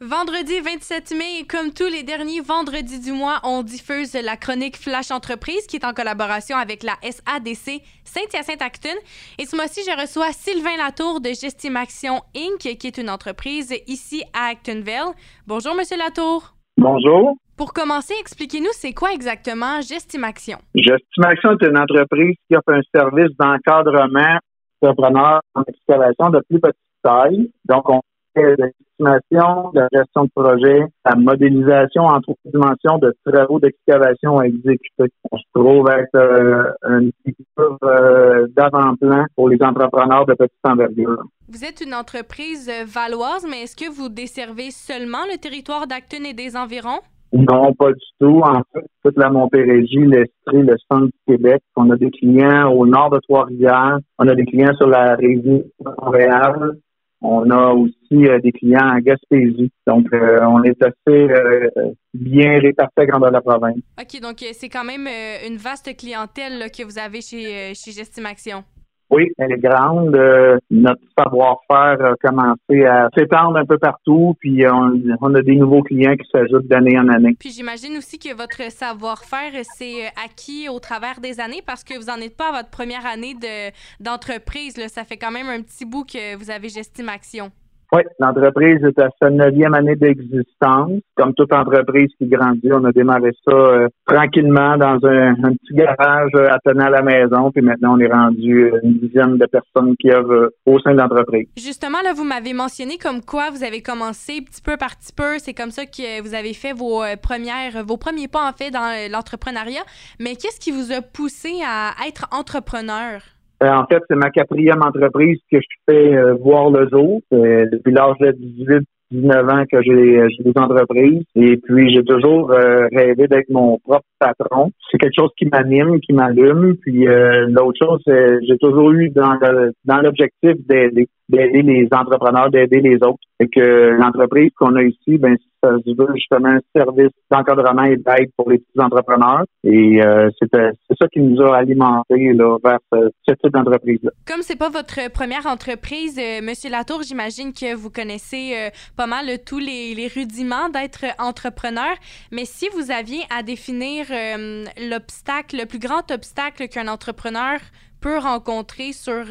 Vendredi 27 mai, comme tous les derniers vendredis du mois, on diffuse la chronique Flash Entreprise qui est en collaboration avec la SADC Saint-Hyacinthe-Acton. Et ce mois-ci, je reçois Sylvain Latour de Gestimaction Inc., qui est une entreprise ici à Actonville. Bonjour, Monsieur Latour. Bonjour. Pour commencer, expliquez-nous c'est quoi exactement Gestimaction? Gestimaction est une entreprise qui offre un service d'encadrement entrepreneur en excavation de plus petite taille. Donc, on l'estimation, de la gestion de projet, la modélisation en trois dimensions de travaux d'excavation à exécuter. On se trouve être euh, une figure euh, d'avant-plan pour les entrepreneurs de petite envergure. Vous êtes une entreprise valoise, mais est-ce que vous desservez seulement le territoire d'Acton et des environs? Non, pas du tout. En fait, toute la Montérégie, l'Estrie, le centre du Québec. On a des clients au nord de Trois-Rivières. On a des clients sur la rive de Montréal. On a aussi euh, des clients en Gaspésie. Donc, euh, on est assez euh, bien répartis à grandeur de la province. OK, donc c'est quand même une vaste clientèle que vous avez chez, chez Gestimaction. Oui, elle est grande. Euh, notre savoir-faire a commencé à s'étendre un peu partout, puis on, a des nouveaux clients qui s'ajoutent d'année en année. Puis j'imagine aussi que votre savoir-faire s'est euh, acquis au travers des années parce que vous n'en êtes pas à votre première année de, d'entreprise. Ça fait quand même un petit bout que vous avez Gestime Action. Oui, l'entreprise est à sa neuvième année d'existence. Comme toute entreprise qui grandit, on a démarré ça euh, tranquillement dans un, petit garage euh, attenant à la maison, puis maintenant on est rendu euh, une dizaine de personnes qui œuvrent au sein de l'entreprise. Justement, là, vous m'avez mentionné comme quoi vous avez commencé petit peu par petit peu. C'est comme ça que vous avez fait vos premières, vos premiers pas en fait dans l'entrepreneuriat. Mais qu'est-ce qui vous a poussé à être entrepreneur? Euh, en fait, c'est ma quatrième entreprise que je fais euh, voir le jour. Euh, depuis l'âge de 18 19 ans que j'ai des entreprises et puis j'ai toujours rêvé d'être mon propre patron. C'est quelque chose qui m'anime, qui m'allume. Puis l'autre chose, j'ai toujours eu dans dans l'objectif d'aider d'aider les entrepreneurs, d'aider les autres. Et que l'entreprise qu'on a ici, ben ça se veut justement un service d'encadrement et d'aide pour les petits entrepreneurs. Et euh, c'est ça qui nous a alimenté là, vers ce, type d'entreprise-là. Comme c'est pas votre première entreprise, euh, Monsieur Latour, j'imagine que vous connaissez euh, pas mal tous les, les rudiments d'être entrepreneur. Mais si vous aviez à définir euh, l'obstacle, le plus grand obstacle qu'un entrepreneur peut rencontrer sur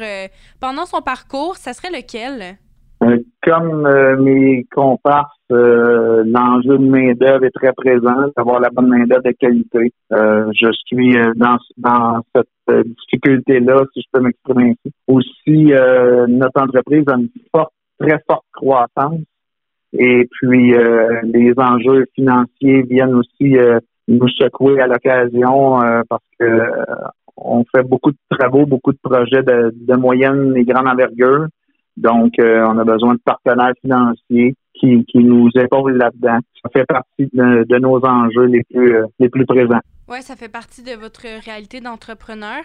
pendant son parcours, ça serait lequel? Comme euh, mes comparses, euh, l'enjeu de main-d'œuvre est très présent, d'avoir la bonne main-d'œuvre de qualité. Euh, je suis dans, dans cette difficulté-là, si je peux m'exprimer ainsi. Aussi, notre entreprise a une forte, très forte croissance. Et puis, les enjeux financiers viennent aussi nous secouer à l'occasion parce que on fait beaucoup de travaux, beaucoup de projets de, de moyenne et grande envergure. Donc, euh, on a besoin de partenaires financiers qui, qui nous épaulent là-dedans. Ça fait partie de, nos enjeux les plus, euh, les plus présents. Oui, ça fait partie de votre réalité d'entrepreneur.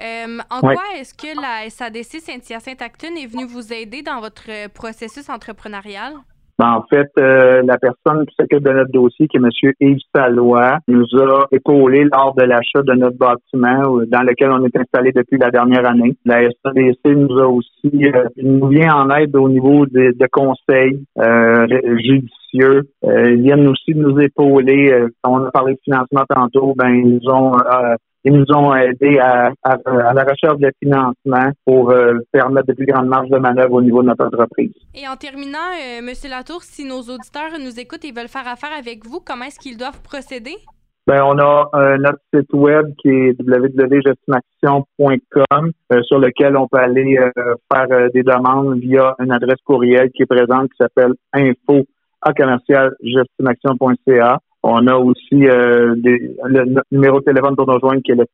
Euh, en quoi est-ce que la SADC Saint-Hyacinthe-Acton est venue vous aider dans votre processus entrepreneurial? Ben, en fait, euh, la personne qui s'occupe de notre dossier, qui est M. Yves Salois, nous a épaulé lors de l'achat de notre bâtiment euh, dans lequel on est installé depuis la dernière année. La SADC nous a aussi euh, nous vient en aide au niveau de, conseils judicieux. ils viennent aussi nous épauler. on a parlé de financement tantôt, ben ils ont ils nous ont aidés à, la recherche de financement pour euh, permettre de plus grandes marges de manœuvre au niveau de notre entreprise. Et en terminant, euh, M. Latour, si nos auditeurs nous écoutent et veulent faire affaire avec vous, comment est-ce qu'ils doivent procéder? Ben, on a euh, notre site web qui est www.gestimaction.com sur lequel on peut aller faire des demandes via une adresse courriel qui est présente qui s'appelle info à commercial on a aussi euh, le numéro de téléphone pour nous joindre qui est le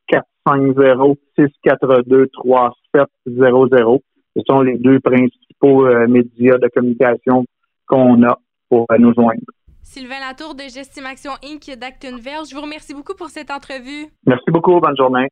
450-642-3700. Ce sont les deux principaux euh, médias de communication qu'on a pour euh, nous joindre. Sylvain Latour de Gestimation Inc. d'Actonville, je vous remercie beaucoup pour cette entrevue. Merci beaucoup. Bonne journée.